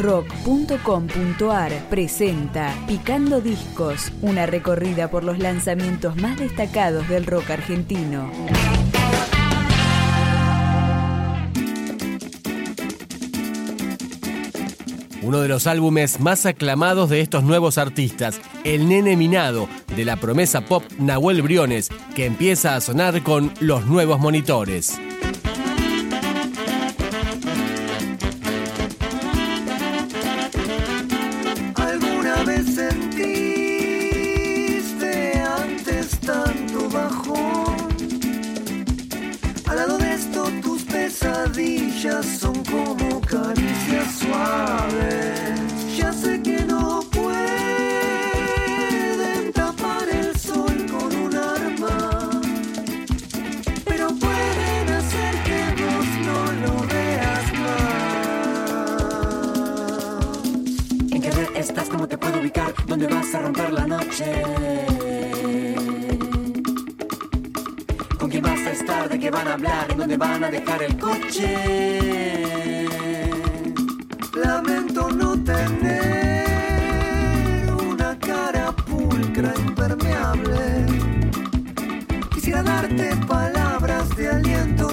rock.com.ar presenta Picando Discos, una recorrida por los lanzamientos más destacados del rock argentino. Uno de los álbumes más aclamados de estos nuevos artistas, El Nene Minado, de la promesa pop Nahuel Briones, que empieza a sonar con los nuevos monitores. Pesadillas son como caricias suaves. Ya sé que no pueden tapar el sol con un arma, pero pueden hacer que vos no lo veas más. ¿En qué red estás? ¿Cómo te puedo ubicar? ¿Dónde vas a romper la noche? ¿De qué van a hablar? ¿En dónde van a dejar el coche? Lamento no tener una cara pulcra impermeable. Quisiera darte palabras de aliento,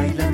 y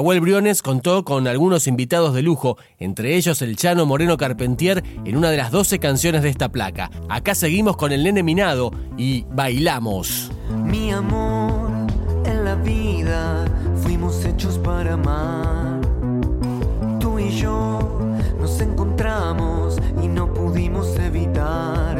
Nahuel Briones contó con algunos invitados de lujo, entre ellos el Chano Moreno Carpentier en una de las 12 canciones de esta placa. Acá seguimos con el nene minado y bailamos. Mi amor, en la vida fuimos hechos para amar. Tú y yo nos encontramos y no pudimos evitar.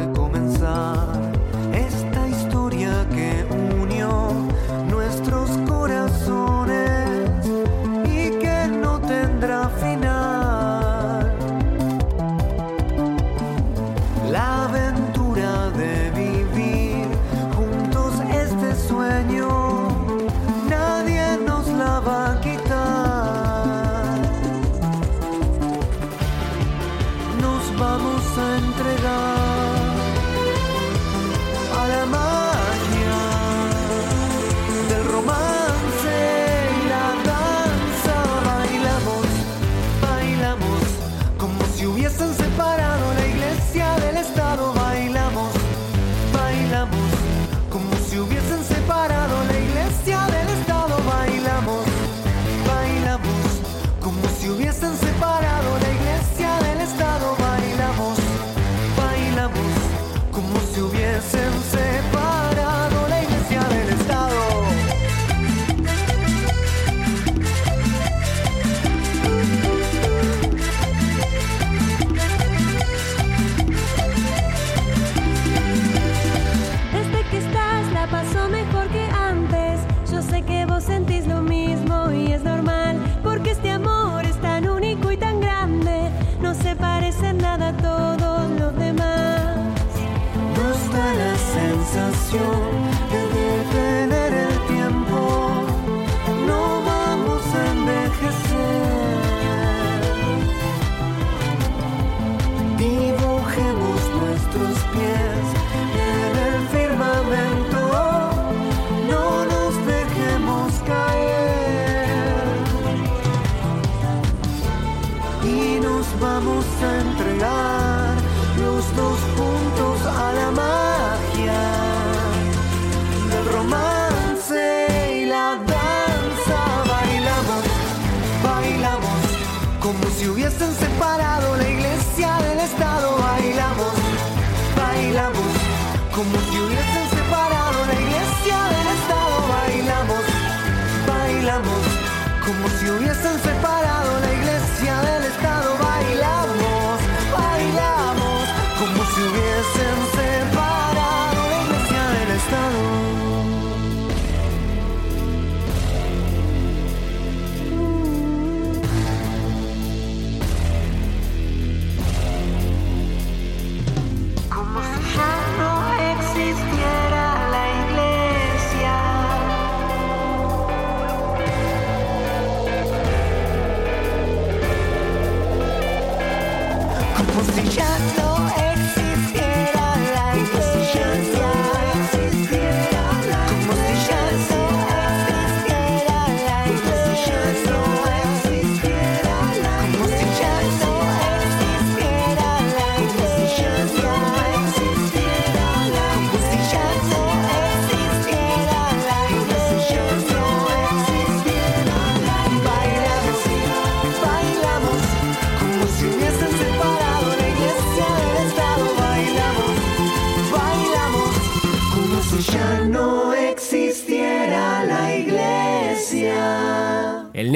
sensación.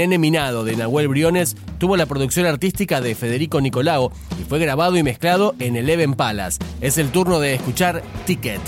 Irene Minado de Nahuel Briones tuvo la producción artística de Federico Nicolao y fue grabado y mezclado en Eleven Palace. Es el turno de escuchar Ticket.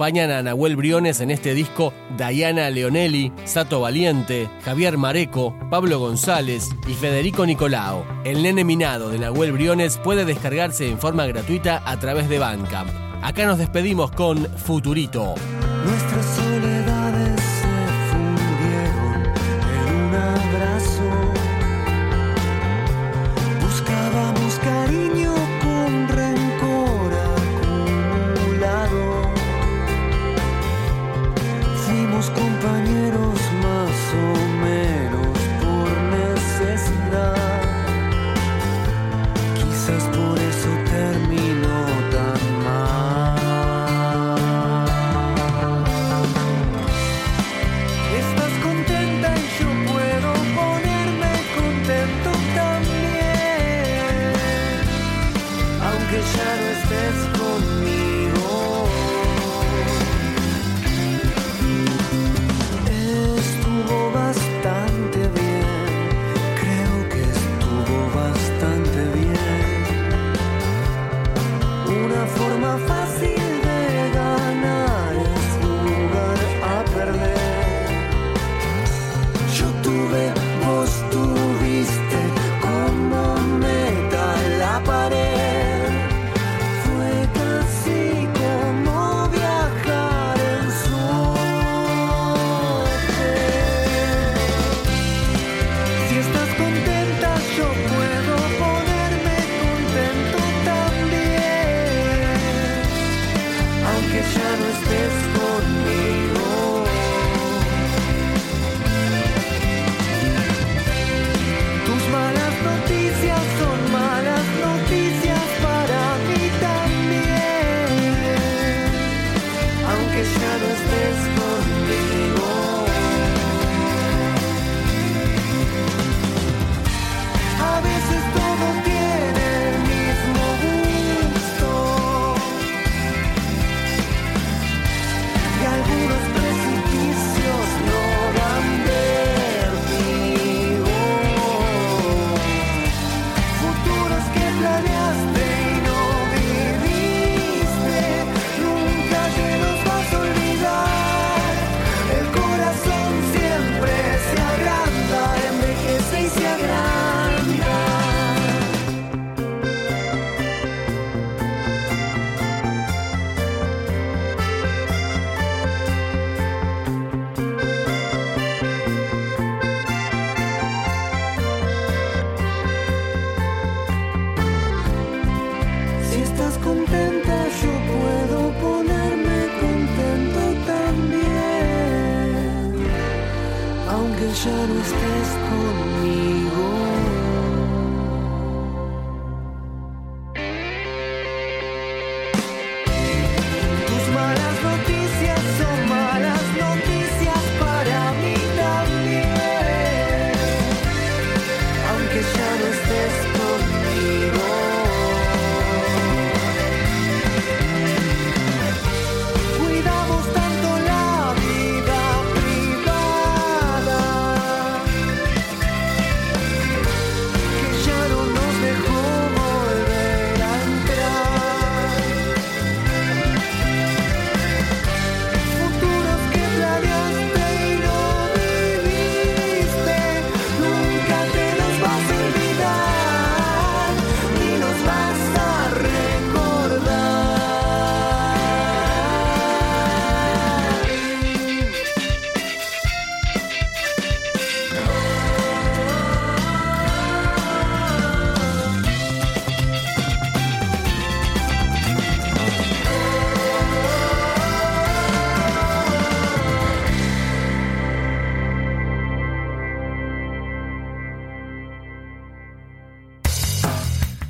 Acompañan a Nahuel Briones en este disco Diana Leonelli, Sato Valiente, Javier Mareco, Pablo González y Federico Nicolao. El nene minado de Nahuel Briones puede descargarse en forma gratuita a través de Bandcamp. Acá nos despedimos con Futurito. que ya no estés.